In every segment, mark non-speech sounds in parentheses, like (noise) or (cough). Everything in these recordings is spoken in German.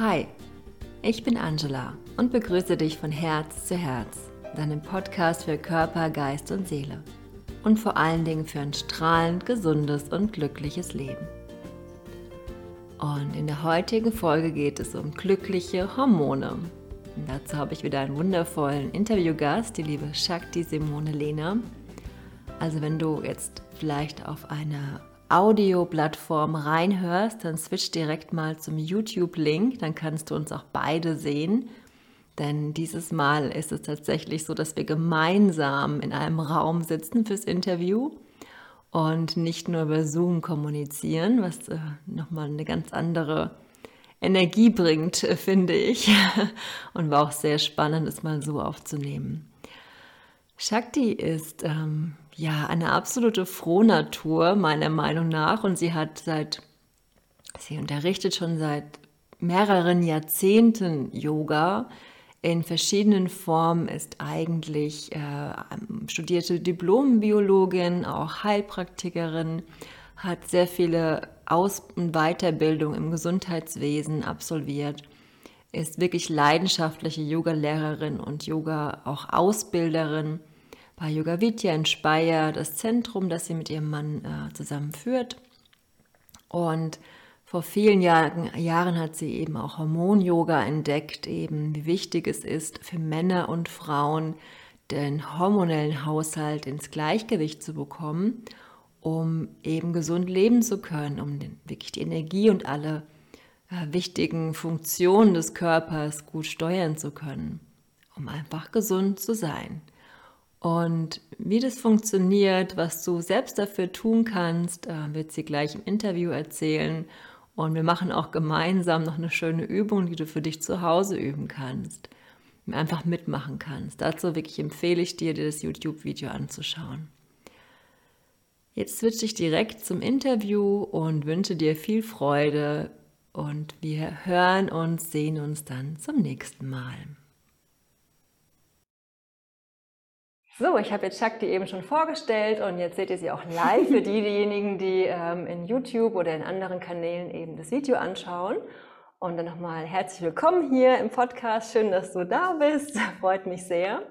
Hi, ich bin Angela und begrüße dich von Herz zu Herz, deinem Podcast für Körper, Geist und Seele und vor allen Dingen für ein strahlend, gesundes und glückliches Leben. Und in der heutigen Folge geht es um glückliche Hormone. Und dazu habe ich wieder einen wundervollen Interviewgast, die liebe Shakti Simone Lehner. Also wenn du jetzt vielleicht auf einer Audioplattform reinhörst, dann switch direkt mal zum YouTube-Link, dann kannst du uns auch beide sehen. Denn dieses Mal ist es tatsächlich so, dass wir gemeinsam in einem Raum sitzen fürs Interview und nicht nur über Zoom kommunizieren, was äh, nochmal eine ganz andere Energie bringt, (laughs) finde ich. Und war auch sehr spannend, es mal so aufzunehmen. Shakti ist ähm, ja eine absolute Frohnatur, meiner Meinung nach. Und sie hat seit, sie unterrichtet schon seit mehreren Jahrzehnten Yoga in verschiedenen Formen, ist eigentlich äh, studierte Diplombiologin, auch Heilpraktikerin, hat sehr viele Aus- und Weiterbildung im Gesundheitswesen absolviert, ist wirklich leidenschaftliche Yoga-Lehrerin und Yoga auch Ausbilderin bei Yoga Vidya in Speyer, das Zentrum, das sie mit ihrem Mann äh, zusammen. Und vor vielen Jahren, Jahren hat sie eben auch Hormon-Yoga entdeckt, eben wie wichtig es ist für Männer und Frauen, den hormonellen Haushalt ins Gleichgewicht zu bekommen, um eben gesund leben zu können, um den, wirklich die Energie und alle äh, wichtigen Funktionen des Körpers gut steuern zu können, um einfach gesund zu sein. Und wie das funktioniert, was du selbst dafür tun kannst, äh, wird sie gleich im Interview erzählen. Und wir machen auch gemeinsam noch eine schöne Übung, die du für dich zu Hause üben kannst, einfach mitmachen kannst. Dazu wirklich empfehle ich dir, dir das YouTube-Video anzuschauen. Jetzt switche ich direkt zum Interview und wünsche dir viel Freude und wir hören uns, sehen uns dann zum nächsten Mal. So, ich habe jetzt Shakti eben schon vorgestellt und jetzt seht ihr sie auch live für diejenigen, die ähm, in YouTube oder in anderen Kanälen eben das Video anschauen. Und dann nochmal herzlich willkommen hier im Podcast. Schön, dass du da bist. Freut mich sehr.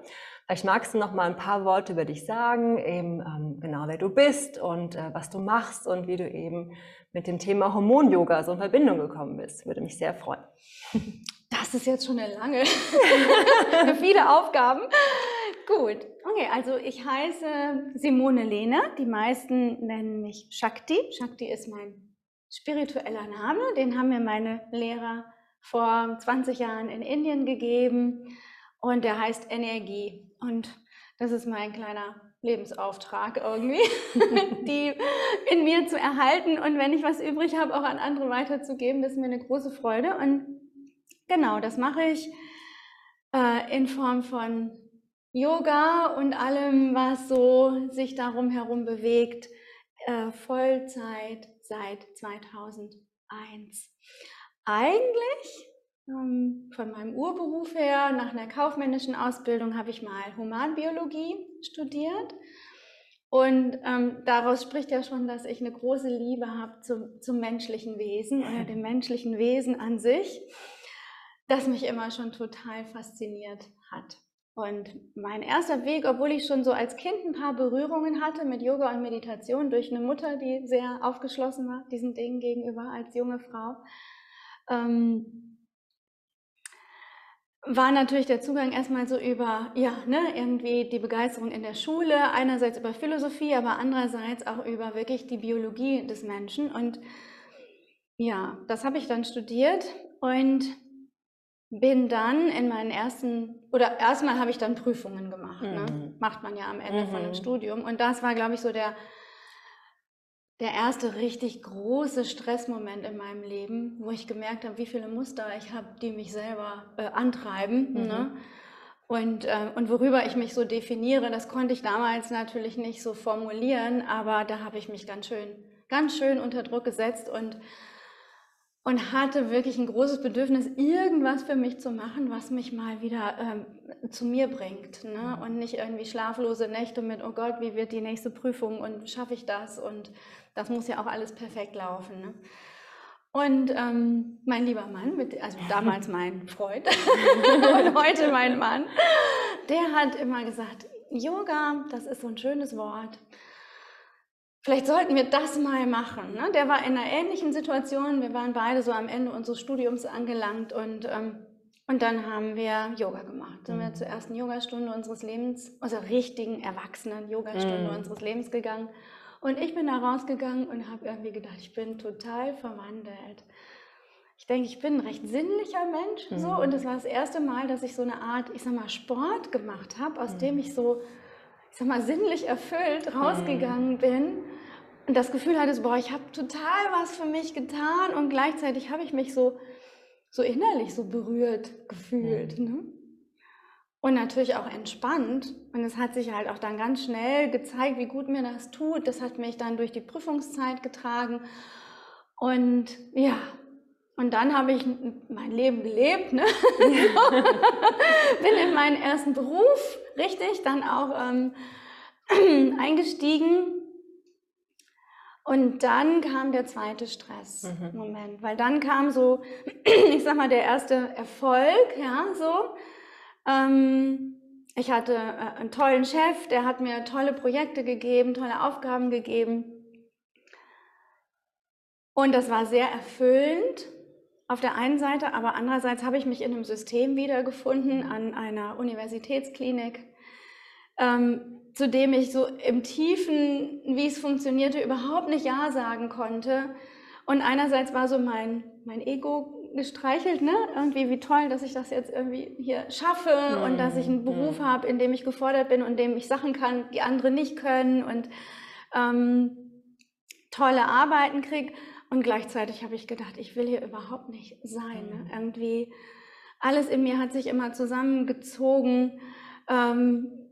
Vielleicht magst du noch mal ein paar Worte über dich sagen, eben ähm, genau wer du bist und äh, was du machst und wie du eben mit dem Thema Hormon-Yoga so in Verbindung gekommen bist. Würde mich sehr freuen. Das ist jetzt schon eine lange, (laughs) (laughs) viele Aufgaben. Gut, okay, also ich heiße Simone Lehner. Die meisten nennen mich Shakti. Shakti ist mein spiritueller Name. Den haben mir meine Lehrer vor 20 Jahren in Indien gegeben und der heißt Energie. Und das ist mein kleiner Lebensauftrag irgendwie, (laughs) die in mir zu erhalten und wenn ich was übrig habe, auch an andere weiterzugeben. Das ist mir eine große Freude. Und genau, das mache ich äh, in Form von Yoga und allem, was so sich darum herum bewegt, äh, Vollzeit seit 2001. Eigentlich ähm, von meinem Urberuf her, nach einer kaufmännischen Ausbildung, habe ich mal Humanbiologie studiert. Und ähm, daraus spricht ja schon, dass ich eine große Liebe habe zum, zum menschlichen Wesen oder dem menschlichen Wesen an sich, das mich immer schon total fasziniert hat. Und mein erster Weg, obwohl ich schon so als Kind ein paar Berührungen hatte mit Yoga und Meditation durch eine Mutter, die sehr aufgeschlossen war diesen Dingen gegenüber als junge Frau, ähm, war natürlich der Zugang erstmal so über, ja, ne, irgendwie die Begeisterung in der Schule, einerseits über Philosophie, aber andererseits auch über wirklich die Biologie des Menschen. Und ja, das habe ich dann studiert und bin dann in meinen ersten, oder erstmal habe ich dann Prüfungen gemacht. Ne? Mhm. Ne? Macht man ja am Ende mhm. von einem. Studium. Und das war, glaube ich, so der, der erste richtig große Stressmoment in meinem Leben, wo ich gemerkt habe, wie viele Muster ich habe, die mich selber äh, antreiben. Mhm. Ne? Und, äh, und worüber ich mich so definiere, das konnte ich damals natürlich nicht so formulieren, aber da habe ich mich ganz schön, ganz schön unter Druck gesetzt und und hatte wirklich ein großes Bedürfnis, irgendwas für mich zu machen, was mich mal wieder ähm, zu mir bringt. Ne? Mhm. Und nicht irgendwie schlaflose Nächte mit, oh Gott, wie wird die nächste Prüfung und schaffe ich das? Und das muss ja auch alles perfekt laufen. Ne? Und ähm, mein lieber Mann, mit, also damals (laughs) mein Freund (laughs) und heute mein Mann, der hat immer gesagt, Yoga, das ist so ein schönes Wort. Vielleicht sollten wir das mal machen. Ne? Der war in einer ähnlichen Situation. Wir waren beide so am Ende unseres Studiums angelangt und, ähm, und dann haben wir Yoga gemacht. Sind wir mhm. zur ersten Yogastunde unseres Lebens, unserer richtigen Erwachsenen Yogastunde mm. unseres Lebens gegangen. Und ich bin da rausgegangen und habe irgendwie gedacht, ich bin total verwandelt. Ich denke, ich bin ein recht sinnlicher Mensch mhm. so und es war das erste Mal, dass ich so eine Art, ich sag mal, Sport gemacht habe, aus mhm. dem ich so, ich sag mal, sinnlich erfüllt rausgegangen mhm. bin und das Gefühl hatte, boah, ich habe total was für mich getan und gleichzeitig habe ich mich so, so innerlich so berührt gefühlt. Mhm. Ne? Und natürlich auch entspannt. Und es hat sich halt auch dann ganz schnell gezeigt, wie gut mir das tut. Das hat mich dann durch die Prüfungszeit getragen. Und ja, und dann habe ich mein Leben gelebt, ne? Ja. (laughs) bin in meinen ersten Beruf, richtig, dann auch ähm, (clears throat) eingestiegen. Und dann kam der zweite Stressmoment, mhm. weil dann kam so, (clears throat) ich sag mal, der erste Erfolg, ja, so. Ähm, ich hatte äh, einen tollen Chef, der hat mir tolle Projekte gegeben, tolle Aufgaben gegeben. Und das war sehr erfüllend auf der einen Seite, aber andererseits habe ich mich in einem System wiedergefunden an einer Universitätsklinik, ähm, zu dem ich so im Tiefen, wie es funktionierte, überhaupt nicht Ja sagen konnte. Und einerseits war so mein, mein Ego gestreichelt, ne? Irgendwie wie toll, dass ich das jetzt irgendwie hier schaffe mhm. und dass ich einen Beruf mhm. habe, in dem ich gefordert bin und in dem ich Sachen kann, die andere nicht können und ähm, tolle Arbeiten kriege. Und gleichzeitig habe ich gedacht, ich will hier überhaupt nicht sein. Ne? Mhm. Irgendwie alles in mir hat sich immer zusammengezogen. Ähm,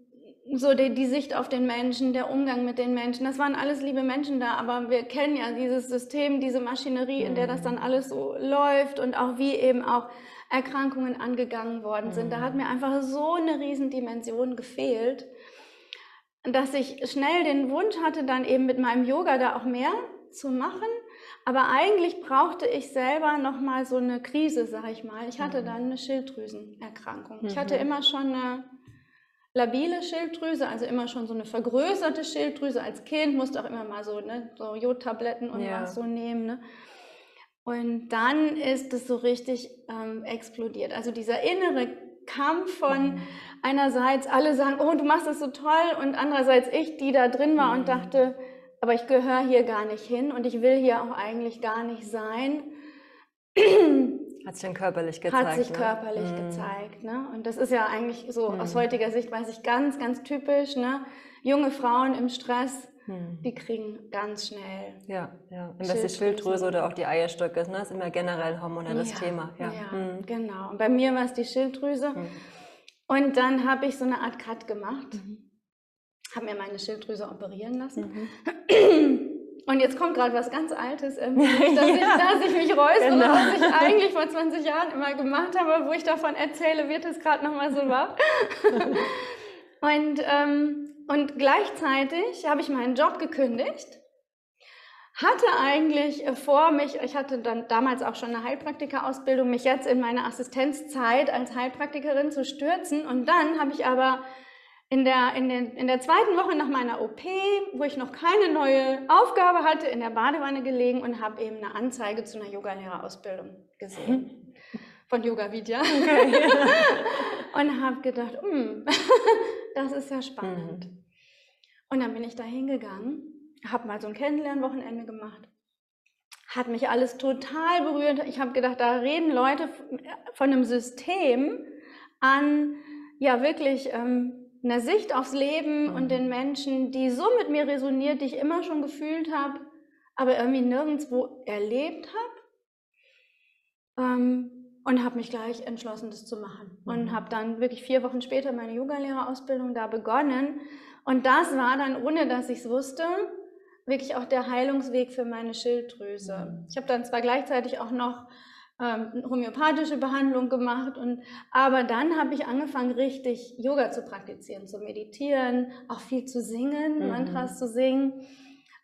so die, die, Sicht auf den Menschen, der Umgang mit den Menschen. Das waren alles liebe Menschen da, aber wir kennen ja dieses System, diese Maschinerie, in der das dann alles so läuft und auch wie eben auch Erkrankungen angegangen worden sind. Da hat mir einfach so eine Riesendimension gefehlt, dass ich schnell den Wunsch hatte, dann eben mit meinem Yoga da auch mehr zu machen. Aber eigentlich brauchte ich selber nochmal so eine Krise, sag ich mal. Ich hatte dann eine Schilddrüsenerkrankung. Ich hatte mhm. immer schon eine labile Schilddrüse, also immer schon so eine vergrößerte Schilddrüse als Kind, musste auch immer mal so, ne, so Jodtabletten und ja. was so nehmen. Ne? Und dann ist es so richtig ähm, explodiert. Also dieser innere Kampf von mhm. einerseits alle sagen, oh, du machst das so toll und andererseits ich, die da drin war mhm. und dachte, aber ich gehöre hier gar nicht hin und ich will hier auch eigentlich gar nicht sein. Hat sich dann körperlich gezeigt. Hat sich ne? körperlich mhm. gezeigt. Ne? Und das ist ja eigentlich so mhm. aus heutiger Sicht, weiß ich, ganz, ganz typisch. Ne? Junge Frauen im Stress, mhm. die kriegen ganz schnell. Ja, ja. Wenn das die Schilddrüse oder auch die Eierstöcke ist, ne? ist immer generell ein hormonelles ja, Thema. Ja, ja mhm. genau. Und bei mir war es die Schilddrüse. Mhm. Und dann habe ich so eine Art Cut gemacht. Mhm. Habe mir meine Schilddrüse operieren lassen. (clears throat) Und jetzt kommt gerade was ganz Altes, (laughs) dass, ja. ich, dass ich mich räusere, genau. was ich eigentlich vor 20 Jahren immer gemacht habe, wo ich davon erzähle, wird es gerade nochmal so wahr. (laughs) und, ähm, und gleichzeitig habe ich meinen Job gekündigt, hatte eigentlich vor, mich, ich hatte dann damals auch schon eine Heilpraktikerausbildung, mich jetzt in meine Assistenzzeit als Heilpraktikerin zu stürzen. Und dann habe ich aber in der, in, den, in der zweiten Woche nach meiner OP, wo ich noch keine neue Aufgabe hatte, in der Badewanne gelegen und habe eben eine Anzeige zu einer Yogalehrerausbildung gesehen. (laughs) Von Yoga Vidya. Okay. (laughs) und habe gedacht, hm, (laughs) das ist ja spannend. Mhm. Und dann bin ich da hingegangen, habe mal so ein Kennenlernwochenende gemacht. Hat mich alles total berührt. Ich habe gedacht, da reden Leute von einem System an, ja wirklich ähm, einer Sicht aufs Leben mhm. und den Menschen, die so mit mir resoniert, die ich immer schon gefühlt habe, aber irgendwie nirgendwo erlebt habe. Ähm, und habe mich gleich entschlossen, das zu machen. Mhm. Und habe dann wirklich vier Wochen später meine Yogalehrerausbildung da begonnen. Und das war dann, ohne dass ich es wusste, wirklich auch der Heilungsweg für meine Schilddrüse. Mhm. Ich habe dann zwar gleichzeitig auch noch ähm, homöopathische Behandlung gemacht. Und, aber dann habe ich angefangen, richtig Yoga zu praktizieren, zu meditieren, auch viel zu singen, mhm. Mantras zu singen.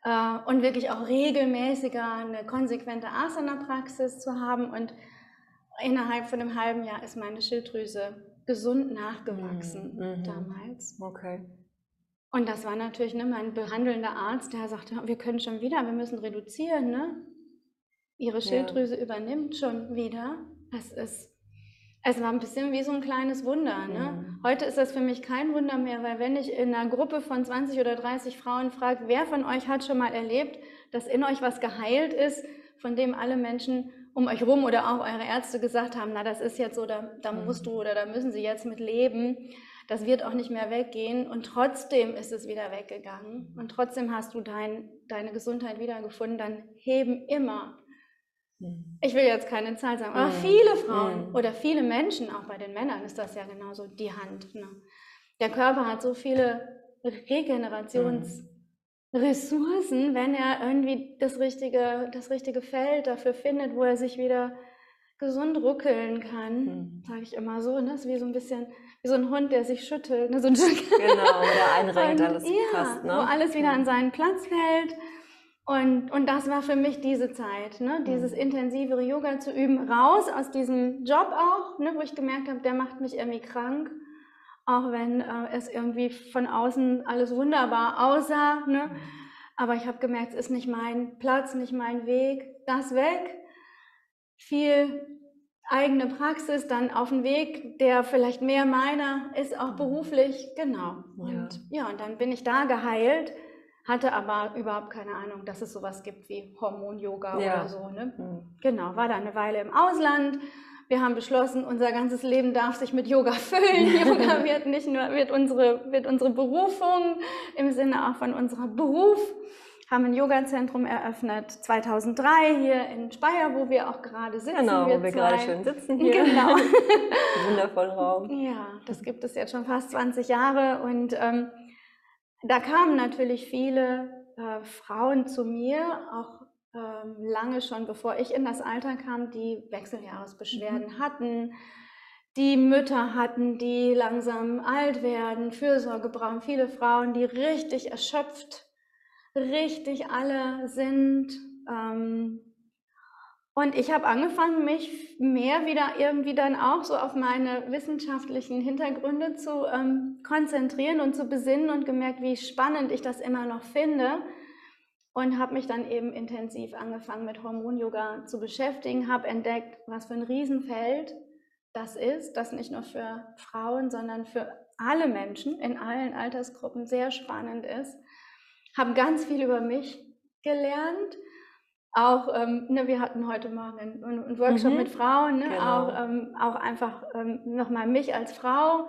äh, und wirklich auch regelmäßiger eine konsequente Asana-Praxis zu haben. Und innerhalb von einem halben Jahr ist meine Schilddrüse gesund nachgewachsen mhm. mhm. damals. Okay. Und das war natürlich ne, mein behandelnder Arzt, der sagte, wir können schon wieder, wir müssen reduzieren. Ne? Ihre Schilddrüse ja. übernimmt schon wieder. Das ist, es war ein bisschen wie so ein kleines Wunder. Ne? Mhm. Heute ist das für mich kein Wunder mehr, weil wenn ich in einer Gruppe von 20 oder 30 Frauen frage, wer von euch hat schon mal erlebt, dass in euch was geheilt ist, von dem alle Menschen um euch rum oder auch eure Ärzte gesagt haben, na das ist jetzt so, da, da musst du oder da müssen sie jetzt mit leben das wird auch nicht mehr weggehen und trotzdem ist es wieder weggegangen und trotzdem hast du dein, deine Gesundheit wiedergefunden, dann heben immer, mhm. Ich will jetzt keine Zahl sagen, aber mhm. viele Frauen mhm. oder viele Menschen, auch bei den Männern ist das ja genauso die Hand. Ne? Der Körper hat so viele Regenerationsressourcen, wenn er irgendwie das richtige, das richtige Feld dafür findet, wo er sich wieder gesund ruckeln kann, mhm. sage ich immer so. Ne? Das ist wie so ein bisschen wie so ein Hund, der sich schüttelt. Ne? So ein genau, der einrenkt, (laughs) alles ja, passt. Ne? Wo alles wieder an seinen Platz fällt. Und, und das war für mich diese Zeit, ne? Mhm. dieses intensivere Yoga zu üben, raus aus diesem Job auch, ne? wo ich gemerkt habe, der macht mich irgendwie krank, auch wenn äh, es irgendwie von außen alles wunderbar aussah. Ne? Mhm. Aber ich habe gemerkt, es ist nicht mein Platz, nicht mein Weg, das weg. Viel eigene Praxis, dann auf den Weg, der vielleicht mehr meiner ist, auch beruflich. Genau. Und ja, ja und dann bin ich da geheilt, hatte aber überhaupt keine Ahnung, dass es sowas gibt wie Hormon-Yoga ja. oder so. Ne? Mhm. Genau, war da eine Weile im Ausland. Wir haben beschlossen, unser ganzes Leben darf sich mit Yoga füllen. (laughs) Yoga wird nicht nur wird unsere, wird unsere Berufung im Sinne auch von unserer Beruf haben ein Yoga-Zentrum eröffnet 2003 hier in Speyer, wo wir auch gerade sitzen. Genau, wir wo wir zwei. gerade schön sitzen hier. Genau. (laughs) Wundervollen Raum. Ja, das gibt es jetzt schon fast 20 Jahre und ähm, da kamen natürlich viele äh, Frauen zu mir, auch ähm, lange schon bevor ich in das Alter kam, die Wechseljahresbeschwerden mhm. hatten, die Mütter hatten, die langsam alt werden, Fürsorge brauchen, viele Frauen, die richtig erschöpft richtig alle sind. Ähm, und ich habe angefangen, mich mehr wieder irgendwie dann auch so auf meine wissenschaftlichen Hintergründe zu ähm, konzentrieren und zu besinnen und gemerkt, wie spannend ich das immer noch finde. Und habe mich dann eben intensiv angefangen mit Hormon-Yoga zu beschäftigen, habe entdeckt, was für ein Riesenfeld das ist, das nicht nur für Frauen, sondern für alle Menschen in allen Altersgruppen sehr spannend ist habe ganz viel über mich gelernt. Auch, ähm, ne, wir hatten heute Morgen einen, einen Workshop mhm. mit Frauen, ne, genau. auch, ähm, auch einfach ähm, nochmal mich als Frau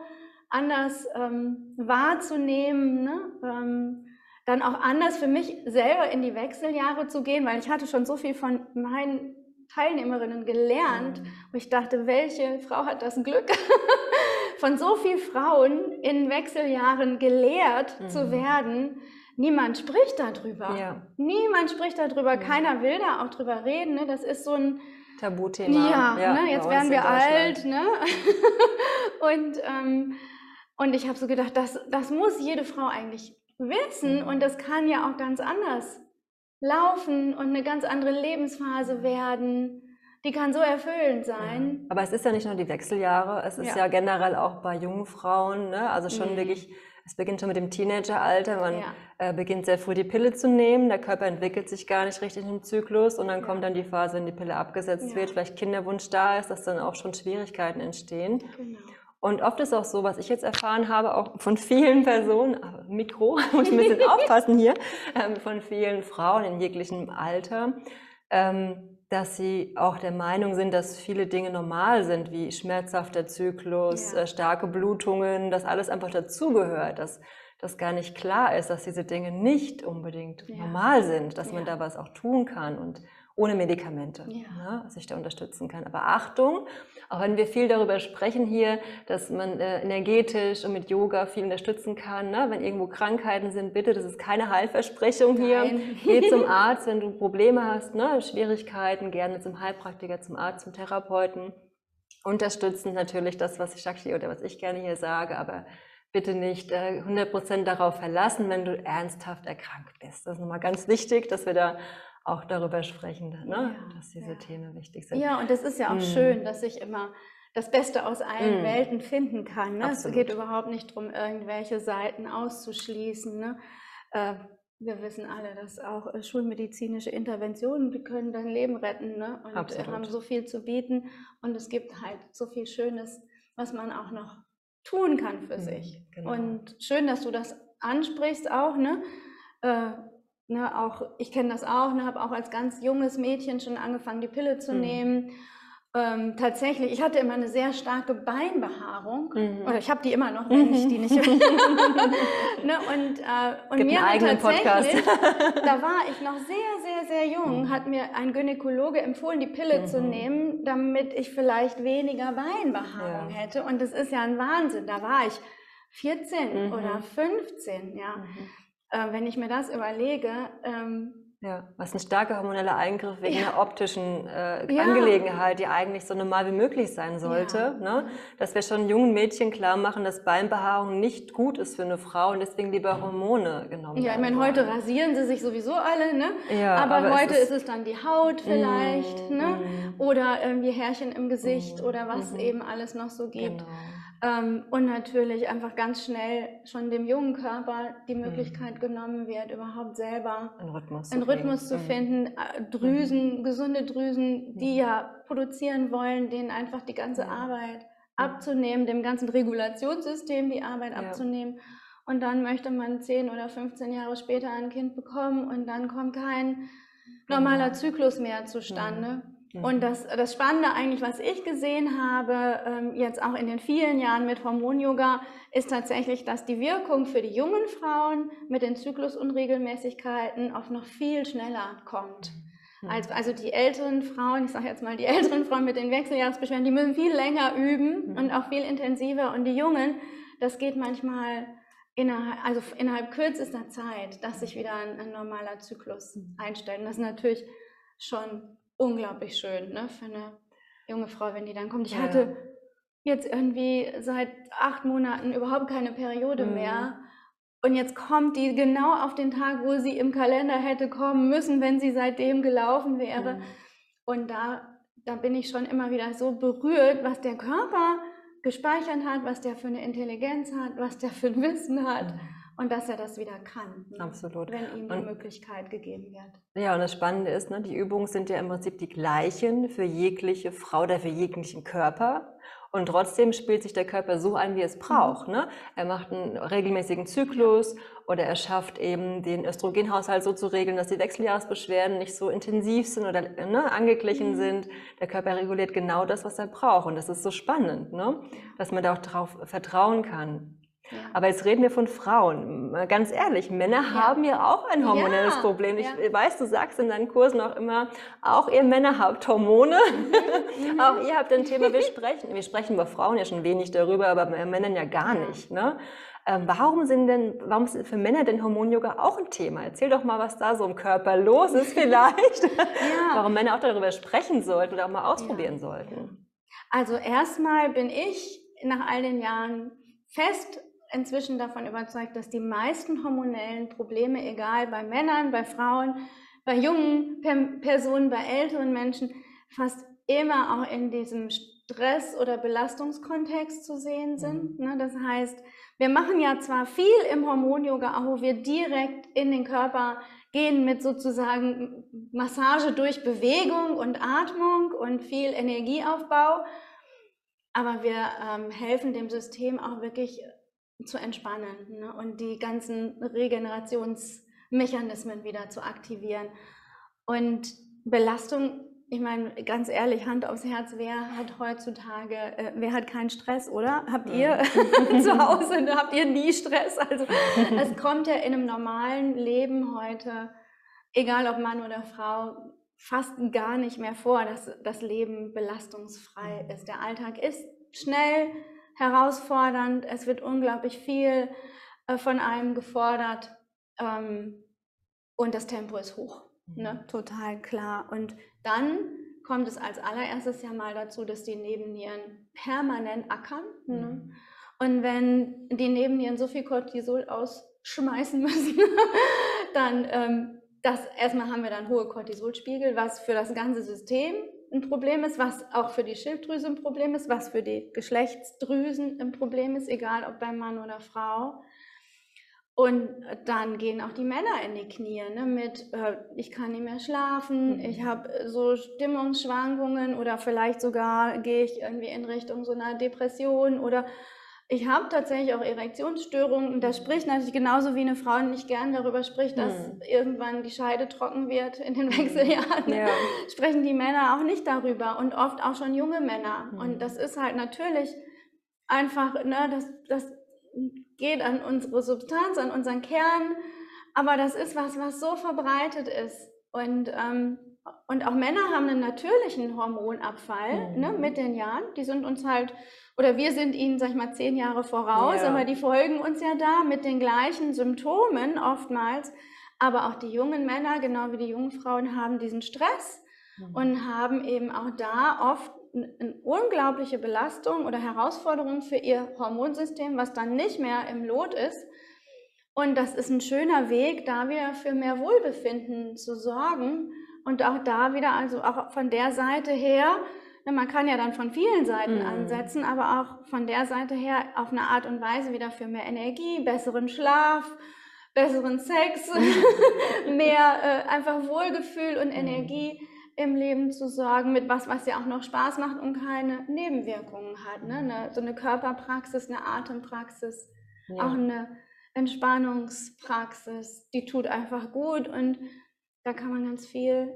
anders ähm, wahrzunehmen, ne? Ähm, dann auch anders für mich selber in die Wechseljahre zu gehen, weil ich hatte schon so viel von meinen Teilnehmerinnen gelernt, mhm. wo ich dachte, welche Frau hat das Glück, (laughs) von so vielen Frauen in Wechseljahren gelehrt mhm. zu werden, niemand spricht darüber. Ja. Niemand spricht darüber, ja. keiner will da auch drüber reden. Ne? Das ist so ein Tabuthema. Ja, ja ne? jetzt werden wir alt. Ne? (laughs) und, ähm, und ich habe so gedacht, das, das muss jede Frau eigentlich wissen mhm. und das kann ja auch ganz anders laufen und eine ganz andere Lebensphase werden. Die kann so erfüllend sein. Aber es ist ja nicht nur die Wechseljahre, es ist ja, generell auch bei jungen Frauen, ne? also schon mhm. wirklich es beginnt schon mit dem Teenageralter. Man ja. äh, beginnt sehr früh die Pille zu nehmen. Der Körper entwickelt sich gar nicht richtig im Zyklus. Und dann ja. kommt dann die Phase, wenn die Pille abgesetzt ja. wird, vielleicht Kinderwunsch da ist, dass dann auch schon Schwierigkeiten entstehen. Genau. Und oft ist auch so, was ich jetzt erfahren habe, auch von vielen Personen, Mikro, (laughs) muss ich ein bisschen aufpassen hier, ähm, von vielen Frauen in jeglichem Alter, ähm, dass sie auch der Meinung sind, dass viele Dinge normal sind, wie schmerzhafter Zyklus, ja. äh, starke Blutungen, dass alles einfach dazugehört, dass das gar nicht klar ist, dass diese Dinge nicht unbedingt ja. normal sind, dass man da was auch tun kann und ohne Medikamente ne, sich da unterstützen kann. Aber Achtung, auch wenn wir viel darüber sprechen hier, dass man äh, energetisch und mit Yoga viel unterstützen kann, ne? wenn irgendwo Krankheiten sind, bitte, das ist keine Heilversprechung hier. Geh zum (laughs) Arzt, wenn du Probleme hast, ne? Schwierigkeiten, gerne zum Heilpraktiker, zum Arzt, zum Therapeuten. Unterstützen natürlich das, was ich Shakti oder was ich gerne hier sage, aber bitte nicht äh, 100% darauf verlassen, wenn du ernsthaft erkrankt bist. Das ist nochmal ganz wichtig, dass wir da auch darüber sprechen, ne? Ja, dass diese ja. Themen wichtig sind. Ja, und das ist ja auch mhm. schön, dass ich immer das Beste aus allen mhm. Welten finden kann. Ne? Es geht überhaupt nicht darum, irgendwelche Seiten auszuschließen. Ne? Äh, wir wissen alle, dass auch äh, schulmedizinische Interventionen, die können dein Leben retten ne? und Absolut. haben so viel zu bieten. Und es gibt halt so viel Schönes, was man auch noch tun kann für mhm, sich. Genau. Und schön, dass du das ansprichst auch. Ne? Äh, ne, auch ich kenne das auch, ne, habe auch als ganz junges Mädchen schon angefangen, die Pille zu mhm. nehmen ähm, tatsächlich, ich hatte immer eine sehr starke Beinbehaarung. Mhm. Oder ich habe die immer noch, wenn ich die nicht. (laughs) (laughs) ne, und äh, und Gibt mir hat tatsächlich, (laughs) da war ich noch sehr, sehr, sehr jung, mhm. hat mir ein Gynäkologe empfohlen, die Pille mhm. zu nehmen, damit ich vielleicht weniger Beinbehaarung ja. hätte. Und das ist ja ein Wahnsinn. Da war ich 14 mhm. oder 15, ja. Äh, wenn ich mir das überlege, ähm, ja, was ein starker hormoneller Eingriff wegen ja. einer optischen äh, ja. Angelegenheit, die eigentlich so normal wie möglich sein sollte. Ja. Ne? Dass wir schon jungen Mädchen klar machen, dass Beinbehaarung nicht gut ist für eine Frau und deswegen lieber Hormone genommen werden. Ja, ich meine, heute rasieren sie sich sowieso alle, ne? Ja, aber, aber heute ist, ist, es dann die Haut vielleicht, mm, ne? Mm. Oder irgendwie Härchen im Gesicht mm, oder was mm, eben alles noch so gibt. Genau. Ähm, und natürlich einfach ganz schnell schon dem jungen Körper die mhm. Möglichkeit mhm. genommen wird, überhaupt selber einen Rhythmus, einen Rhythmus zu mhm. finden. Äh, Drüsen, mhm. gesunde Drüsen, die ja produzieren wollen, denen einfach die ganze Arbeit abzunehmen, dem ganzen Regulationssystem die Arbeit ja. abzunehmen. Und dann möchte man 10 oder 15 Jahre später ein Kind bekommen und dann kommt kein normaler Zyklus mehr zustande. Und mhm. das, das Spannende eigentlich, was ich gesehen habe, ähm, jetzt auch in den vielen Jahren mit Hormon-Yoga, ist tatsächlich, dass die Wirkung für die jungen Frauen mit den Zyklusunregelmäßigkeiten auch noch viel schneller kommt. Mhm. Also, also die älteren Frauen, ich sage jetzt mal die (laughs) älteren Frauen mit den Wechseljahresbeschwerden, die müssen viel länger üben mhm. und auch viel intensiver. Und die Jungen, das geht manchmal innerhalb, also innerhalb kürzester Zeit, dass sich wieder ein, ein normaler Zyklus einstellt. Und das ist natürlich schon unglaublich schön ne, für eine junge Frau, wenn die dann kommt. Ich ja. hatte jetzt irgendwie seit acht Monaten überhaupt keine Periode mhm. mehr. Und jetzt kommt die genau auf den Tag, wo sie im Kalender hätte kommen müssen, wenn sie seitdem gelaufen wäre. Mhm. Und da, da bin ich schon immer wieder so berührt, was der Körper gespeichert hat, was der für eine Intelligenz hat, was der für ein Wissen hat. Mhm und dass er das wieder kann. Ne? Absolut. Wenn ihm die und, Möglichkeit gegeben wird. Ja, und das Spannende ist, ne, die Übungen sind ja im Prinzip die gleichen für jegliche Frau oder für jeglichen Körper. Und trotzdem spielt sich der Körper so ein, wie es braucht. Ne? Er macht einen regelmäßigen Zyklus oder er schafft eben den Östrogenhaushalt so zu regeln, dass die Wechseljahresbeschwerden nicht so intensiv sind oder ne, angeglichen mhm. sind. Der Körper reguliert genau das, was er braucht. Und das ist so spannend, ne? dass man da auch darauf vertrauen kann. Aber jetzt reden wir von Frauen. Ganz ehrlich, Männer ja. haben ja auch ein hormonelles ja. Problem. Ich weiß, du sagst in deinen Kursen auch immer, auch ihr Männer habt Hormone. Mhm. (laughs) auch ihr habt ein Thema, wir sprechen, wir sprechen bei Frauen ja schon wenig darüber, aber bei Männern ja gar nicht. Ne? Ähm, warum sind denn, warum ist für Männer denn Hormon-Yoga auch ein Thema? Erzähl doch mal, was da so im Körper los ist vielleicht. (laughs) (laughs) warum Männer auch darüber sprechen sollten oder auch mal ausprobieren sollten. Also erstmal bin ich nach all den Jahren fest inzwischen davon überzeugt, dass die meisten hormonellen Probleme, egal bei Männern, bei Frauen, bei jungen Personen, bei älteren Menschen, fast immer auch in diesem Stress- oder Belastungskontext zu sehen sind. Mhm. Das heißt, wir machen ja zwar viel im Hormon-Yoga, auch wo wir direkt in den Körper gehen mit sozusagen Massage durch Bewegung und Atmung und viel Energieaufbau, aber wir ähm, helfen dem System auch wirklich zu entspannen ne? und die ganzen Regenerationsmechanismen wieder zu aktivieren. Und Belastung, ich meine, ganz ehrlich, Hand aufs Herz, wer hat heutzutage, äh, wer hat keinen Stress, oder? Habt ihr (laughs) zu Hause, habt ihr nie Stress? Also es kommt ja in einem normalen Leben heute, egal ob Mann oder Frau, fast gar nicht mehr vor, dass das Leben belastungsfrei ist. Der Alltag ist schnell, herausfordernd, es wird unglaublich viel äh, von einem gefordert ähm, und das Tempo ist hoch, ne? Mhm. total klar. Und dann kommt es als allererstes ja mal dazu, dass die Nebennieren permanent ackern. Ne? Mhm. Und wenn die Nebennieren so viel Cortisol ausschmeißen (laughs) müssen, dann ähm, das erstmal haben wir dann hohe Cortisolspiegel, was für das ganze System ein Problem ist, was auch für die Schilddrüse ein Problem ist, was für die Geschlechtsdrüsen ein Problem ist, egal ob beim Mann oder Frau. Und dann gehen auch die Männer in die Knie ne, mit, äh, ich kann nicht mehr schlafen, mhm. ich habe so Stimmungsschwankungen oder vielleicht sogar gehe ich irgendwie in Richtung so einer Depression oder ich habe tatsächlich auch Erektionsstörungen und das spricht natürlich genauso wie eine Frau nicht gern darüber spricht, dass mhm. irgendwann die Scheide trocken wird in den mhm. (laughs) Wechseljahren. Ja. Sprechen die Männer auch nicht darüber und oft auch schon junge Männer. Mhm. Und das ist halt natürlich einfach, ne, das, das geht an unsere Substanz, an unseren Kern, aber das ist was, was so verbreitet ist. Und, ähm, und auch Männer haben einen natürlichen Hormonabfall mhm. ne, mit den Jahren. Die sind uns halt, oder wir sind ihnen, sag ich mal, zehn Jahre voraus, ja. aber die folgen uns ja da mit den gleichen Symptomen oftmals. Aber auch die jungen Männer, genau wie die jungen Frauen, haben diesen Stress mhm. und haben eben auch da oft eine unglaubliche Belastung oder Herausforderung für ihr Hormonsystem, was dann nicht mehr im Lot ist. Und das ist ein schöner Weg, da wieder für mehr Wohlbefinden zu sorgen und auch da wieder, also auch von der Seite her, ne, man kann ja dann von vielen Seiten mhm. ansetzen, aber auch von der Seite her auf eine Art und Weise wieder für mehr Energie, besseren Schlaf, besseren Sex, (laughs) mehr äh, einfach Wohlgefühl und mhm. Energie im Leben zu sorgen, mit was, was ja auch noch Spaß macht und keine Nebenwirkungen hat. Ne? Eine, so eine Körperpraxis, eine Atempraxis, ja. auch eine Entspannungspraxis, die tut einfach gut und da kann man ganz viel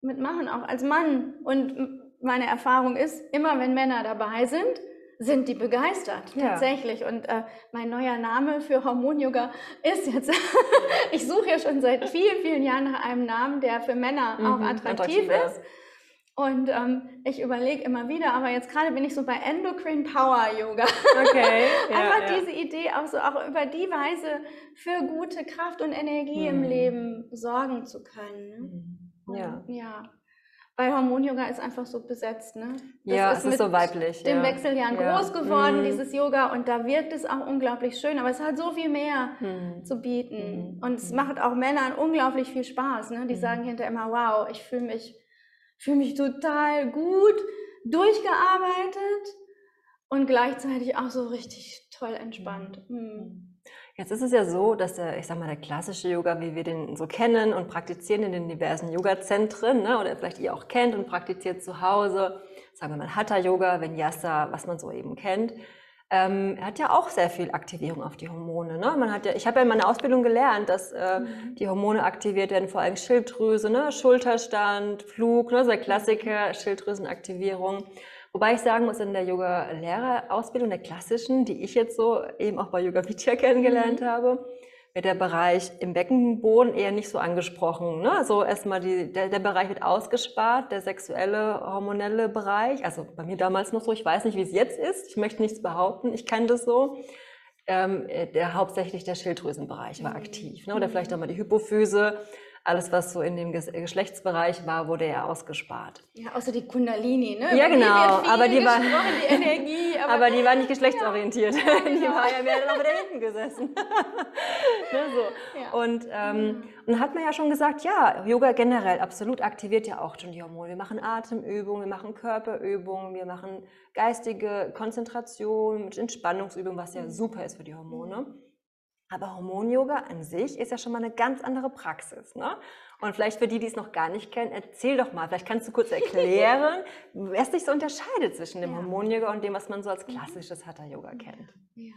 mitmachen, auch als Mann. Und meine Erfahrung ist, immer wenn Männer dabei sind, sind die begeistert, ja. tatsächlich. Und äh, mein neuer Name für Hormon-Yoga ist jetzt, (laughs) ich suche ja schon seit vielen, vielen Jahren nach einem Namen, der für Männer mhm, auch attraktiv ist. Und ähm, ich überlege immer wieder, aber jetzt gerade bin ich so bei Endocrine Power Yoga. Okay. (laughs) Ja, Einfach ja. diese Idee, auch so auch über die Weise für gute Kraft und Energie mhm. im Leben sorgen zu können. Mhm. Ja. ja weil Hormon-Yoga ist einfach so besetzt. Ne? Das ja, ist es ist so weiblich. Dem ja. Wechseljahren ja. groß geworden, mhm. dieses Yoga, und da wirkt es auch unglaublich schön, aber es hat so viel mehr mhm. zu bieten. Mhm. Und es macht auch Männern unglaublich viel Spaß. Ne? Die mhm. sagen hinterher immer, wow, ich fühle mich, fühl mich total gut, durchgearbeitet und gleichzeitig auch so richtig toll entspannt. Mhm. Mhm. Jetzt ist es ja so, dass der, ich sag mal, der klassische Yoga, wie wir den so kennen und praktizieren in den diversen Yoga-Zentren, ne, oder vielleicht ihr auch kennt und praktiziert zu Hause, sagen wir mal Hatha-Yoga, Vinyasa, was man so eben kennt, ähm, hat ja auch sehr viel Aktivierung auf die Hormone. Ne? Man hat ja, ich habe ja in meiner Ausbildung gelernt, dass äh, mhm. die Hormone aktiviert werden, vor allem Schilddrüse, ne? Schulterstand, Flug, ne? so der Klassiker, Schilddrüsenaktivierung. Wobei ich sagen muss, in der Yoga-Lehrerausbildung, der klassischen, die ich jetzt so eben auch bei Yoga Vidya kennengelernt mhm. habe, wird der Bereich im Beckenboden eher nicht so angesprochen. Ne? Also erstmal die, der, der Bereich wird ausgespart, der sexuelle, hormonelle Bereich. Also bei mir damals noch so, ich weiß nicht, wie es jetzt ist. Ich möchte nichts behaupten, ich kenne das so. Ähm, der hauptsächlich der Schilddrüsenbereich war mhm. aktiv. Ne? Oder vielleicht auch mal die Hypophyse alles, was so in dem Geschlechtsbereich war, wurde ja ausgespart. Ja, außer die Kundalini, ne? Ja, genau. aber die war, die (laughs) Energie, aber, aber, die war nicht geschlechtsorientiert. Ja, (laughs) genau. Die war ja mehr auch da hinten gesessen. (laughs) ne, so. Ja. Und, ähm, mhm. und hat man ja schon gesagt, ja, Yoga generell absolut aktiviert ja auch schon die Hormone. Wir machen Atemübungen, wir machen Körperübungen, wir machen geistige Konzentration mit Entspannungsübungen, was ja mhm. super ist für die Hormone. Aber Hormon-Yoga an sich ist ja schon mal eine ganz andere Praxis. Ne? Und vielleicht für die, die es noch gar nicht kennen, erzähl doch mal, vielleicht kannst du kurz erklären, (laughs) was sich so unterscheidet zwischen dem ja. Hormon-Yoga und dem, was man so als mhm. klassisches Hatha-Yoga kennt. Ja,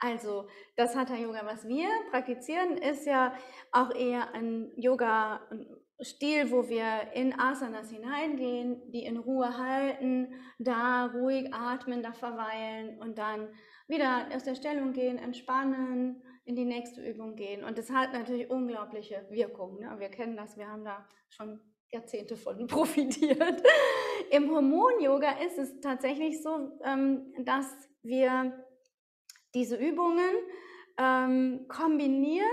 also das Hatha-Yoga, was wir praktizieren, ist ja auch eher ein Yoga-Stil, wo wir in Asanas hineingehen, die in Ruhe halten, da ruhig atmen, da verweilen und dann wieder aus der Stellung gehen, entspannen in die nächste Übung gehen. Und das hat natürlich unglaubliche Wirkung. Ne? Wir kennen das, wir haben da schon Jahrzehnte von (laughs) profitiert. Im Hormon-Yoga ist es tatsächlich so, ähm, dass wir diese Übungen ähm, kombinieren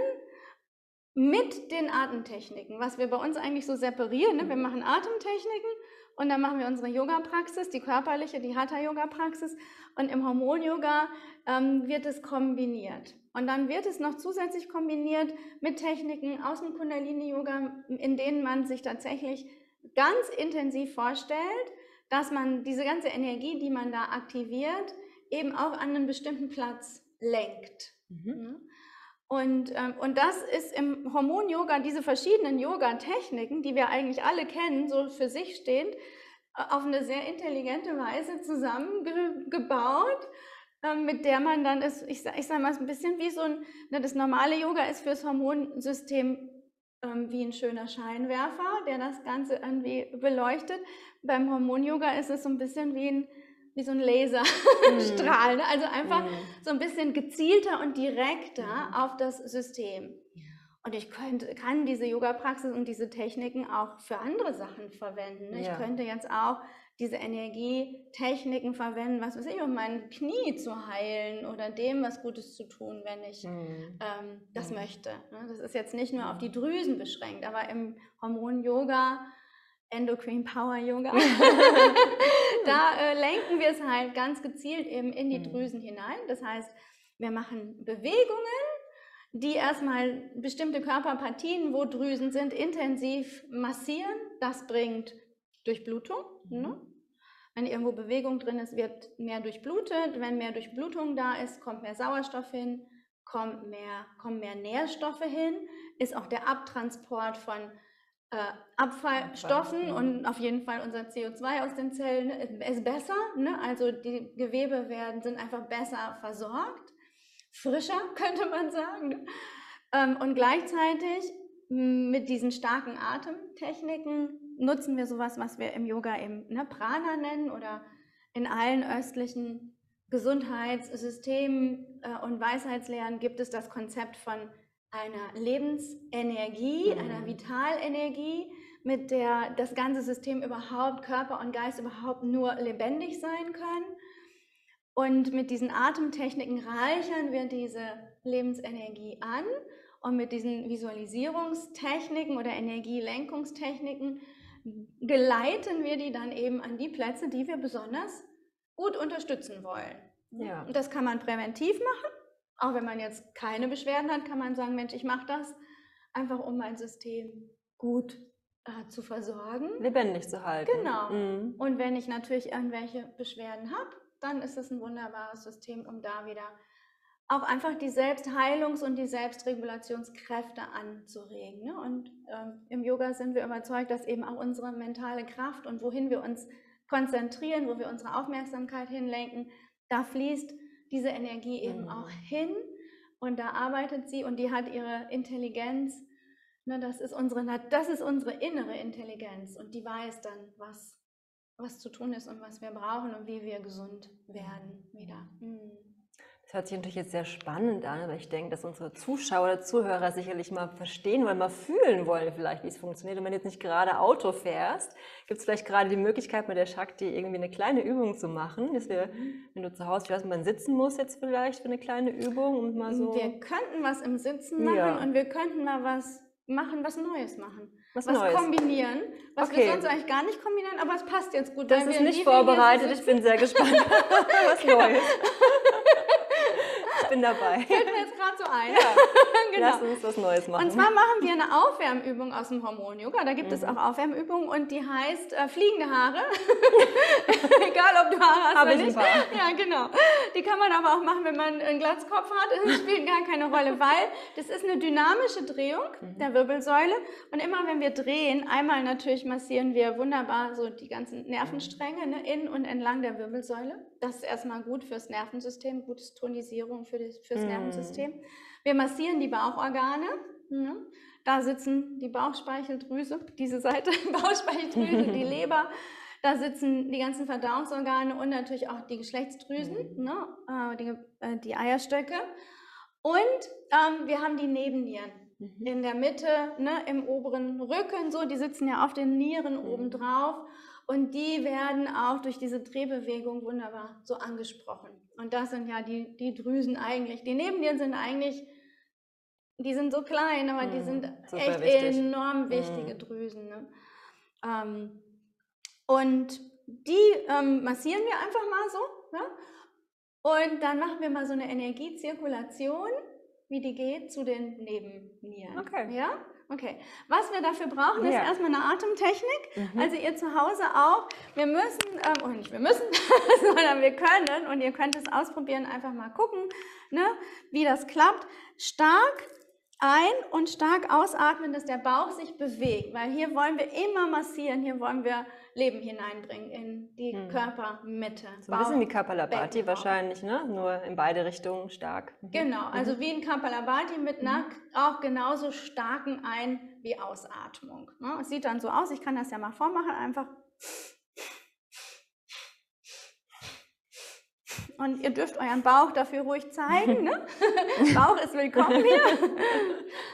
mit den Atemtechniken, was wir bei uns eigentlich so separieren. Ne? Wir machen Atemtechniken und dann machen wir unsere Yoga-Praxis, die körperliche, die Hatha-Yoga-Praxis. Und im Hormon-Yoga ähm, wird es kombiniert. Und dann wird es noch zusätzlich kombiniert mit Techniken aus dem Kundalini-Yoga, in denen man sich tatsächlich ganz intensiv vorstellt, dass man diese ganze Energie, die man da aktiviert, eben auch an einen bestimmten Platz lenkt. Mhm. Und, ähm, und das ist im Hormon-Yoga, diese verschiedenen Yoga-Techniken, die wir eigentlich alle kennen, so für sich stehend, auf eine sehr intelligente Weise zusammengebaut, äh, mit der man dann ist, ich, ich sage mal, ein bisschen wie so ein, ne, das normale Yoga ist fürs Hormonsystem ähm, wie ein schöner Scheinwerfer, der das Ganze irgendwie beleuchtet. Beim Hormon-Yoga ist es so ein bisschen wie ein wie so ein Laserstrahl. (laughs) Mhm. Ne? Also einfach mhm. so ein bisschen gezielter und direkter mhm. auf das System. Und ich könnte, kann diese Yoga-Praxis und diese Techniken auch für andere Sachen verwenden. Ne? Ja. Ich könnte jetzt auch diese Energietechniken verwenden, was weiß ich, um mein Knie zu heilen oder dem was Gutes zu tun, wenn ich mhm. ähm, das mhm. möchte. Ne? Das ist jetzt nicht nur auf die Drüsen beschränkt, aber im Hormon-Yoga Endocrine Power Yoga. (laughs) (laughs) da äh, lenken wir es halt ganz gezielt eben in die mhm. Drüsen hinein. Das heißt, wir machen Bewegungen, die erstmal bestimmte Körperpartien, wo Drüsen sind, intensiv massieren. Das bringt Durchblutung. Mhm. Ne? Wenn irgendwo Bewegung drin ist, wird mehr durchblutet. Wenn mehr Durchblutung da ist, kommt mehr Sauerstoff hin, kommt mehr, kommen mehr Nährstoffe hin, ist auch der Abtransport von Abfallstoffen Abfall, und auf jeden Fall unser CO2 aus den Zellen ist besser. Ne? Also die Gewebe werden, sind einfach besser versorgt, frischer (laughs) könnte man sagen. Ne? Ähm, und gleichzeitig mit diesen starken Atemtechniken nutzen wir sowas, was wir im Yoga eben ne, Prana nennen oder in allen östlichen Gesundheitssystemen äh, und Weisheitslehren gibt es das Konzept von einer Lebensenergie, mhm. einer Vitalenergie, mit der das ganze System überhaupt, Körper und Geist überhaupt nur lebendig sein können. Und mit diesen Atemtechniken reichern wir diese Lebensenergie an. Und mit diesen Visualisierungstechniken oder Energielenkungstechniken geleiten wir die dann eben an die Plätze, die wir besonders gut unterstützen wollen. Ja. Und das kann man präventiv machen auch wenn man jetzt keine Beschwerden hat, kann man sagen, Mensch, ich mache das einfach, um mein System gut äh, zu versorgen. Lebendig zu halten. Genau. Mhm. Und wenn ich natürlich irgendwelche Beschwerden habe, dann ist es ein wunderbares System, um da wieder auch einfach die Selbstheilungs- und die Selbstregulationskräfte anzuregen. Ne? Und ähm, im Yoga sind wir überzeugt, dass eben auch unsere mentale Kraft und wohin wir uns konzentrieren, wo wir unsere Aufmerksamkeit hinlenken, da fließt diese Energie eben mhm. auch hin und da arbeitet sie und die hat ihre Intelligenz. Ne, das, ist unsere, das ist unsere innere Intelligenz und die weiß dann, was, was zu tun ist und was wir brauchen und wie wir gesund werden wieder. Mhm hört sich natürlich jetzt sehr spannend an, aber ich denke, dass unsere Zuschauer oder Zuhörer sicherlich mal verstehen wollen, mal fühlen wollen vielleicht, wie es funktioniert. Und wenn du jetzt nicht gerade Auto fährst, gibt es vielleicht gerade die Möglichkeit, mit der Shakti irgendwie eine kleine Übung zu machen, dass wir, wenn du zu Hause, ich weiß nicht, man sitzen muss jetzt vielleicht für eine kleine Übung und mal so... Wir könnten was im Sitzen machen ja. und wir könnten mal was machen, was Neues machen. Was, was Neues. kombinieren, was okay. wir sonst eigentlich gar nicht kombinieren, aber es passt jetzt gut. Das ist nicht vorbereitet, ich bin sehr gespannt. (laughs) was genau. Neues (laughs) bin dabei. (laughs) Fällt mir jetzt gerade so ein. Ja. (laughs) genau. Lass uns was Neues machen. Und zwar machen wir eine Aufwärmübung aus dem Hormon-Yoga. Da gibt mhm. es auch Aufwärmübungen und die heißt äh, fliegende Haare. (laughs) Egal, ob du Haare hast Hab oder nicht. Ja, genau. Die kann man aber auch machen, wenn man einen Glatzkopf hat. Das spielt gar keine Rolle, weil das ist eine dynamische Drehung mhm. der Wirbelsäule. Und immer wenn wir drehen, einmal natürlich massieren wir wunderbar so die ganzen Nervenstränge ne, in und entlang der Wirbelsäule. Das ist erstmal gut fürs Nervensystem, gutes Tonisierung für das, fürs mm. Nervensystem. Wir massieren die Bauchorgane. Ne? Da sitzen die Bauchspeicheldrüse, diese Seite, (laughs) Bauchspeicheldrüse, die (laughs) Leber. Da sitzen die ganzen Verdauungsorgane und natürlich auch die Geschlechtsdrüsen, mhm. ne? äh, die, äh, die, Eierstöcke. Und ähm, wir haben die Nebennieren mhm. in der Mitte, ne, im oberen Rücken, so, die sitzen ja auf den Nieren mhm. oben drauf. Und die werden auch durch diese Drehbewegung wunderbar so angesprochen. Und das sind ja die, die Drüsen eigentlich. Die Nebennieren sind eigentlich, die sind so klein, aber die hm, sind echt wichtig. enorm hm. wichtige mm. Drüsen. Ne? Ähm, Und die ähm, massieren wir einfach mal so. Ne? Und dann machen wir mal so eine Energiezirkulation, wie die geht zu den Nebennieren. Okay. Ja? Okay. Was wir dafür brauchen, ist Ja. erstmal eine Atemtechnik. Mhm. Also ihr zu Hause auch. Wir müssen, ähm, oder nicht wir müssen, (laughs) sondern wir können und ihr könnt es ausprobieren, einfach mal gucken, ne, wie das klappt. Stark ein- und stark ausatmen, dass der Bauch sich bewegt, weil hier wollen wir immer massieren, hier wollen wir Leben hineinbringen in die. Körpermitte. So ein bisschen wie Kapalabhati Beckenraum. wahrscheinlich, ne? Nur in beide Richtungen stark. Mhm. Genau, also wie ein Kapalabhati mit einer auch genauso starken Ein- wie Ausatmung. Ne? Es sieht dann so aus, ich kann das ja mal vormachen, einfach. Und ihr dürft euren Bauch dafür ruhig zeigen. Ne? (laughs) Bauch ist willkommen hier.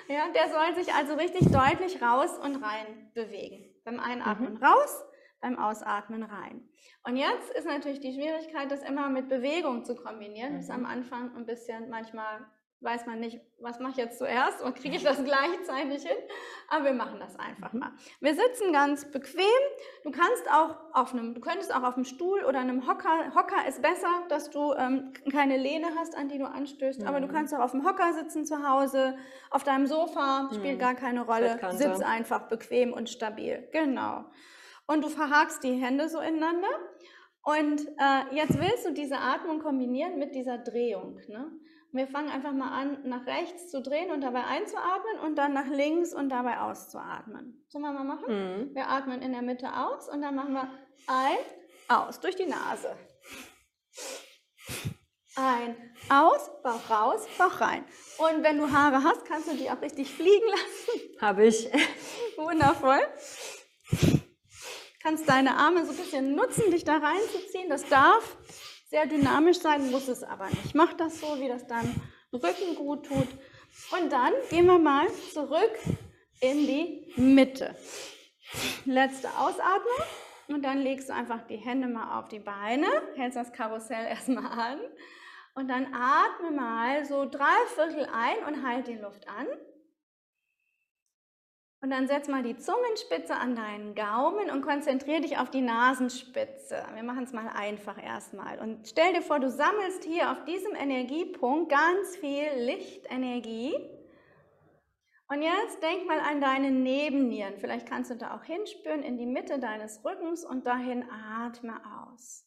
Ja, der soll sich also richtig deutlich raus und rein bewegen. Beim Einatmen raus, beim Ausatmen rein. Und jetzt ist natürlich die Schwierigkeit, das immer mit Bewegung zu kombinieren. Das ist am Mhm. Anfang ein bisschen, manchmal weiß man nicht, was mache ich jetzt zuerst und kriege ich das (laughs) gleichzeitig hin. Aber wir machen das einfach mal. Wir sitzen ganz bequem. Du kannst auch auf einem, du könntest auch auf einem Stuhl oder einem Hocker. Hocker ist besser, dass du ähm, keine Lehne hast, an die du anstößt. Aber du Mhm. kannst auch auf dem Hocker sitzen zu Hause, auf deinem Sofa, spielt Mhm. gar keine Rolle. Sitz einfach bequem und stabil. Genau. Und du verhakst die Hände so ineinander. Und äh, jetzt willst du diese Atmung kombinieren mit dieser Drehung. Ne? Wir fangen einfach mal an, nach rechts zu drehen und dabei einzuatmen und dann nach links und dabei auszuatmen. Sollen wir mal machen? Mhm. Wir atmen in der Mitte aus und dann machen wir ein, aus, durch die Nase. Ein, aus, Bauch raus, Bauch rein. Und wenn du Haare hast, kannst du die auch richtig fliegen lassen. Habe ich. (laughs) Wundervoll. Kannst deine Arme so ein bisschen nutzen, dich da reinzuziehen. Das darf sehr dynamisch sein, muss es aber nicht. Mach das so, wie das deinem Rücken gut tut. Und dann gehen wir mal zurück in die Mitte. Letzte Ausatmung. Und dann legst du einfach die Hände mal auf die Beine, hältst das Karussell (laughs) erstmal an. Und dann atme mal so drei Viertel ein und halt die Luft an. Und dann setz mal die Zungenspitze an deinen Gaumen und konzentriere dich auf die Nasenspitze. Wir machen es mal einfach erstmal. Und stell dir vor, du sammelst hier auf diesem Energiepunkt ganz viel Lichtenergie. Und jetzt denk mal an deine Nebennieren. Vielleicht kannst du da auch hinspüren in die Mitte deines Rückens und dahin atme aus.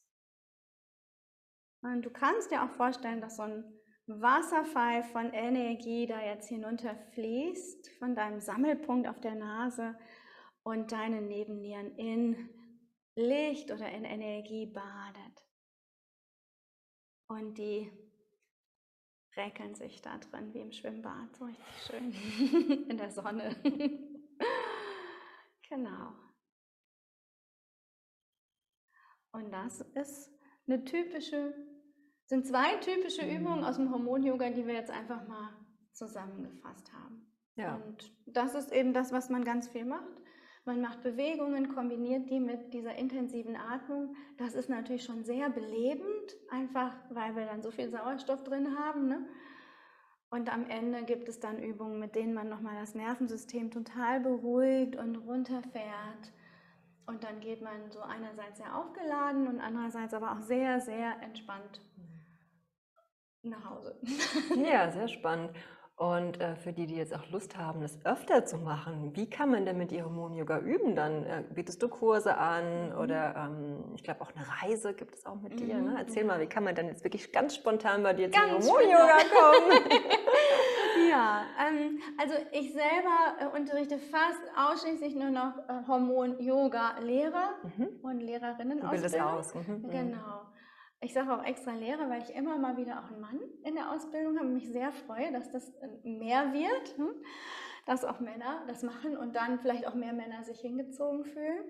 Und du kannst dir auch vorstellen, dass so ein Wasserfall von Energie da jetzt hinunterfließt, von deinem Sammelpunkt auf der Nase und deine Nebennieren in Licht oder in Energie badet. Und die räkeln sich da drin wie im Schwimmbad, so richtig schön (laughs) in der Sonne. (laughs) genau. Und das ist eine typische sind zwei typische Übungen aus dem Hormon-Yoga, die wir jetzt einfach mal zusammengefasst haben. Ja. Und das ist eben das, was man ganz viel macht. Man macht Bewegungen, kombiniert die mit dieser intensiven Atmung. Das ist natürlich schon sehr belebend, einfach weil wir dann so viel Sauerstoff drin haben. Ne? Und am Ende gibt es dann Übungen, mit denen man nochmal das Nervensystem total beruhigt und runterfährt. Und dann geht man so einerseits sehr aufgeladen und andererseits aber auch sehr, sehr entspannt nach Hause. Ja, (laughs) sehr spannend. Und äh, für die, die jetzt auch Lust haben, das öfter zu machen, wie kann man denn mit ihr Hormon-Yoga üben? Dann äh, bietest du Kurse an Mhm. oder ähm, ich glaube auch eine Reise gibt es auch mit dir. Mhm, Ne? Erzähl ja. mal, wie kann man dann jetzt wirklich ganz spontan bei dir Ganz zum Hormon-Yoga kommen? (laughs) (laughs) Ja, ähm, also ich selber äh, unterrichte fast ausschließlich nur noch äh, Hormon-Yoga-Lehrer mhm. und Lehrerinnen aus. Mhm. mhm. Genau. Ich sage auch extra Lehrer, weil ich immer mal wieder auch einen Mann in der Ausbildung habe und mich sehr freue, dass das äh, mehr wird, hm? dass auch Männer das machen und dann vielleicht auch mehr Männer sich hingezogen fühlen.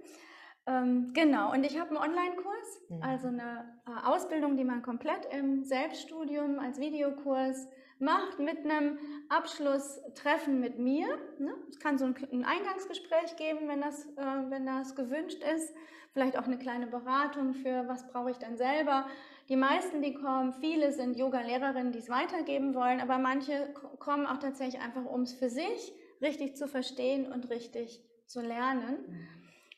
Ähm, genau, und ich habe einen Online-Kurs, Mhm. also eine äh, Ausbildung, die man komplett im Selbststudium als Videokurs macht mit einem Abschlusstreffen mit mir. Ne? Es kann so ein, ein Eingangsgespräch geben, wenn das, äh, wenn das gewünscht ist. Vielleicht auch eine kleine Beratung für, was brauche ich denn selber. Die meisten, die kommen, viele sind Yoga-Lehrerinnen, die es weitergeben wollen, aber manche kommen auch tatsächlich einfach, um es für sich richtig zu verstehen und richtig zu lernen.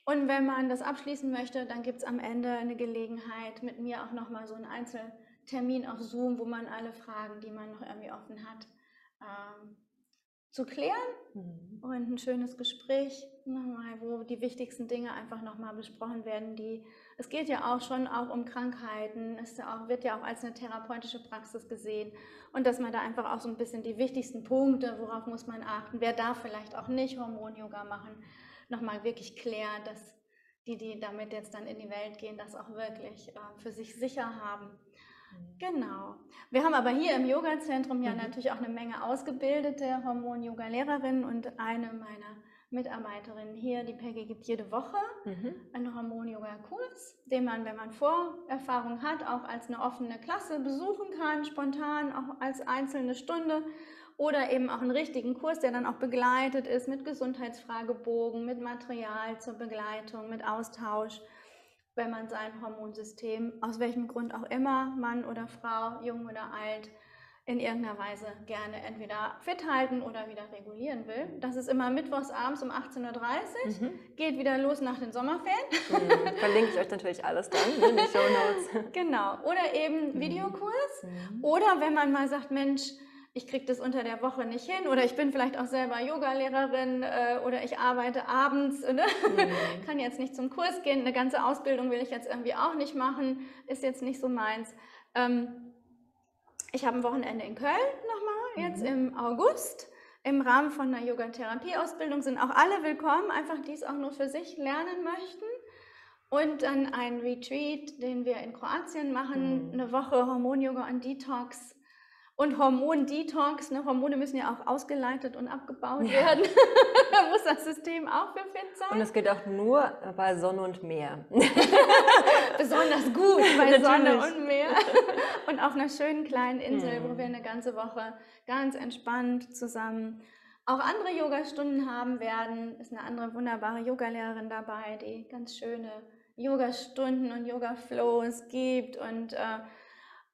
Und wenn man das abschließen möchte, dann gibt es am Ende eine Gelegenheit, mit mir auch nochmal so einen Einzeltermin auf Zoom, wo man alle Fragen, die man noch irgendwie offen hat, ähm, zu klären mhm. und ein schönes Gespräch nochmal, wo die wichtigsten Dinge einfach nochmal besprochen werden. Die, es geht ja auch schon auch um Krankheiten, es ja auch, wird ja auch als eine therapeutische Praxis gesehen und dass man da einfach auch so ein bisschen die wichtigsten Punkte, worauf muss man achten, wer darf vielleicht auch nicht Hormon-Yoga machen, nochmal wirklich klären, dass die, die damit jetzt dann in die Welt gehen, das auch wirklich äh, für sich sicher haben. Mhm. Genau. Wir haben aber hier im Yoga-Zentrum ja mhm. natürlich auch eine Menge ausgebildete Hormon-Yoga-Lehrerinnen und eine meiner Mitarbeiterinnen hier, die Peggy, gibt jede Woche mhm. einen Hormon-Yoga-Kurs, den man, wenn man Vorerfahrung hat, auch als eine offene Klasse besuchen kann, spontan, auch als einzelne Stunde oder eben auch einen richtigen Kurs, der dann auch begleitet ist mit Gesundheitsfragebogen, mit Material zur Begleitung, mit Austausch, wenn man sein Hormonsystem, aus welchem Grund auch immer, Mann oder Frau, jung oder alt, in irgendeiner Weise gerne entweder fit halten oder wieder regulieren will. Das ist immer mittwochs abends um 18.30 Uhr. Mhm. Geht wieder los nach den Sommerferien. (laughs) Mhm. Verlinke ich euch natürlich alles dann in die Show Notes. Genau. Oder eben mhm. Videokurs. Mhm. Oder wenn man mal sagt, Mensch, ich kriege das unter der Woche nicht hin oder ich bin vielleicht auch selber Yogalehrerin äh, oder ich arbeite abends, ne? mhm. (laughs) kann jetzt nicht zum Kurs gehen, eine ganze Ausbildung will ich jetzt irgendwie auch nicht machen, ist jetzt nicht so meins. Ähm, ich habe ein Wochenende in Köln nochmal, jetzt mhm. im August. Im Rahmen von einer Yoga-Therapie-Ausbildung sind auch alle willkommen, einfach die es auch nur für sich lernen möchten. Und dann ein Retreat, den wir in Kroatien machen, mhm. eine Woche Hormon-Yoga und Detox und Hormon-Detox, ne? Hormone müssen ja auch ausgeleitet und abgebaut ja. werden. (laughs) da muss das System auch für fit sein. Und es geht auch nur bei Sonne und Meer. (laughs) Besonders gut bei Sonne und Meer. (laughs) und auf einer schönen kleinen Insel, mhm. wo wir eine ganze Woche ganz entspannt zusammen auch andere Yogastunden haben werden. Ist eine andere wunderbare Yogalehrerin dabei, die ganz schöne Yogastunden und Yoga-Flows gibt und äh,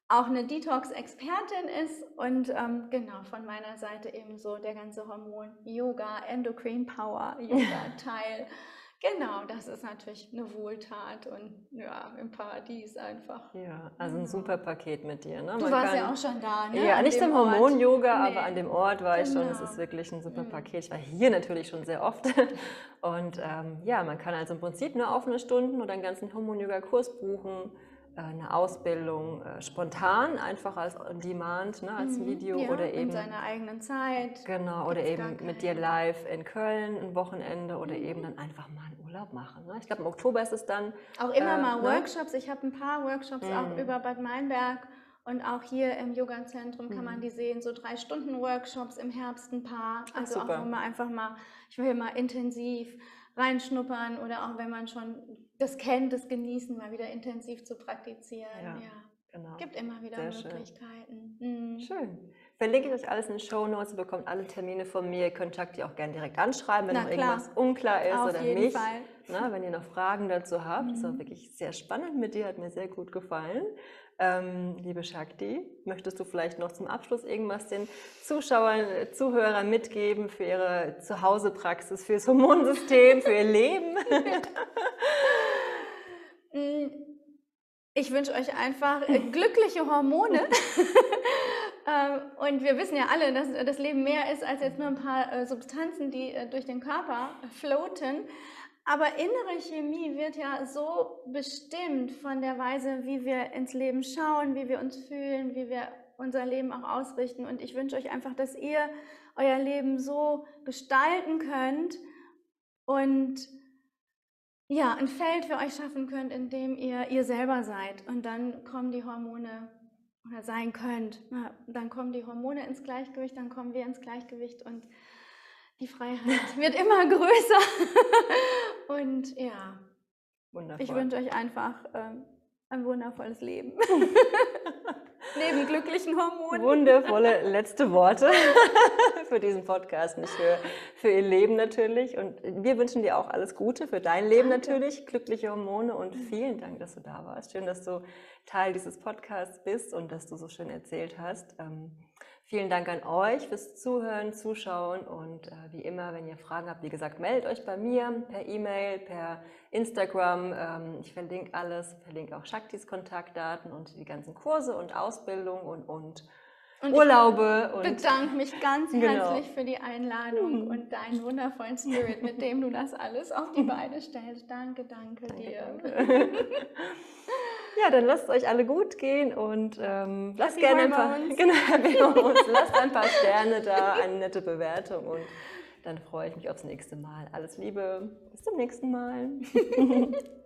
auch eine Detox-Expertin ist und ähm, genau von meiner Seite eben so der ganze Hormon, Yoga, Endocrine Power, Yoga-Teil. (laughs) genau, das ist natürlich eine Wohltat und ja, im Paradies einfach. Ja, also ein super Paket mit dir. Ne? Du warst ja auch schon da, ne? Ja, an nicht im Hormon-Yoga, nee. aber an dem Ort war genau. ich schon. Es genau. ist wirklich ein super mhm. Paket. Ich war hier natürlich schon sehr oft. (laughs) Und ähm, ja, man kann also im Prinzip nur offene Stunden oder einen ganzen Hormon-Yoga-Kurs buchen eine Ausbildung äh, spontan, einfach als on demand, ne, als mhm, Video ja, oder eben in seiner eigenen Zeit. Genau, oder eben mit dir live in Köln ein Wochenende oder mhm. eben dann einfach mal einen Urlaub machen. Ne? Ich glaube, im Oktober ist es dann. Auch immer äh, mal ne? Workshops. Ich habe ein paar Workshops mhm. auch über Bad Meinberg und auch hier im Yoga-Zentrum kann man mhm. die sehen, so drei Stunden Workshops im Herbst ein paar. Also Ach, auch man einfach mal, ich will mal intensiv reinschnuppern oder auch wenn man schon das kennt, das genießen, mal wieder intensiv zu praktizieren. Ja, ja. Genau. Gibt immer wieder Sehr Möglichkeiten. Schön. Mhm. schön. Verlinke ich euch alles in den Show Notes. Ihr bekommt alle Termine von mir. Ihr könnt die auch gerne direkt anschreiben, wenn noch irgendwas unklar ist Auf oder jeden mich. Fall. Na, wenn ihr noch Fragen dazu habt. Mhm. Das war wirklich sehr spannend mit dir, hat mir sehr gut gefallen. Ähm, liebe Shakti, möchtest du vielleicht noch zum Abschluss irgendwas den Zuschauern, Zuhörern mitgeben für ihre Zuhausepraxis, fürs Hormonsystem, für ihr Leben? (laughs) Mm, ich wünsche euch einfach äh, glückliche Hormone. (laughs) Ähm, und wir wissen ja alle, dass das Leben mehr ist als jetzt nur ein paar äh, Substanzen, die äh, durch den Körper floaten. Aber innere Chemie wird ja so bestimmt von der Weise, wie wir ins Leben schauen, wie wir uns fühlen, wie wir unser Leben auch ausrichten. Und ich wünsche euch einfach, dass ihr euer Leben so gestalten könnt und ja, ein Feld für euch schaffen könnt, in dem ihr ihr selber seid. Und dann kommen die Hormone oder sein könnt. Dann kommen die Hormone ins Gleichgewicht, dann kommen wir ins Gleichgewicht und die Freiheit wird immer (laughs) größer. (laughs) Und ja, Wundervoll. ich wünsche euch einfach ähm, ein wundervolles Leben. (laughs) Neben glücklichen Hormonen. Wundervolle letzte Worte für diesen Podcast, nicht für, für ihr Leben natürlich. Und wir wünschen dir auch alles Gute für dein Leben Danke. natürlich, glückliche Hormone und vielen Dank, dass du da warst. Schön, dass du Teil dieses Podcasts bist und dass du so schön erzählt hast. Vielen Dank an euch fürs Zuhören, Zuschauen und äh, wie immer, wenn ihr Fragen habt, wie gesagt, meldet euch bei mir per E-Mail, per Instagram. Ähm, ich verlinke alles, verlinke auch Shaktis Kontaktdaten und die ganzen Kurse und Ausbildung und, und, und Urlaube. Ich und bedanke mich ganz (laughs) genau. herzlich für die Einladung mhm. und deinen wundervollen Spirit, mit dem du das alles auf die Beine stellst. Danke, danke, danke dir. Danke. (laughs) Ja, dann lasst es euch alle gut gehen und ähm, lasst gerne ein paar, (laughs) genau, (laughs) lasst ein paar Sterne da, eine nette Bewertung und dann freue ich mich aufs nächste Mal. Alles Liebe, bis zum nächsten Mal. (laughs)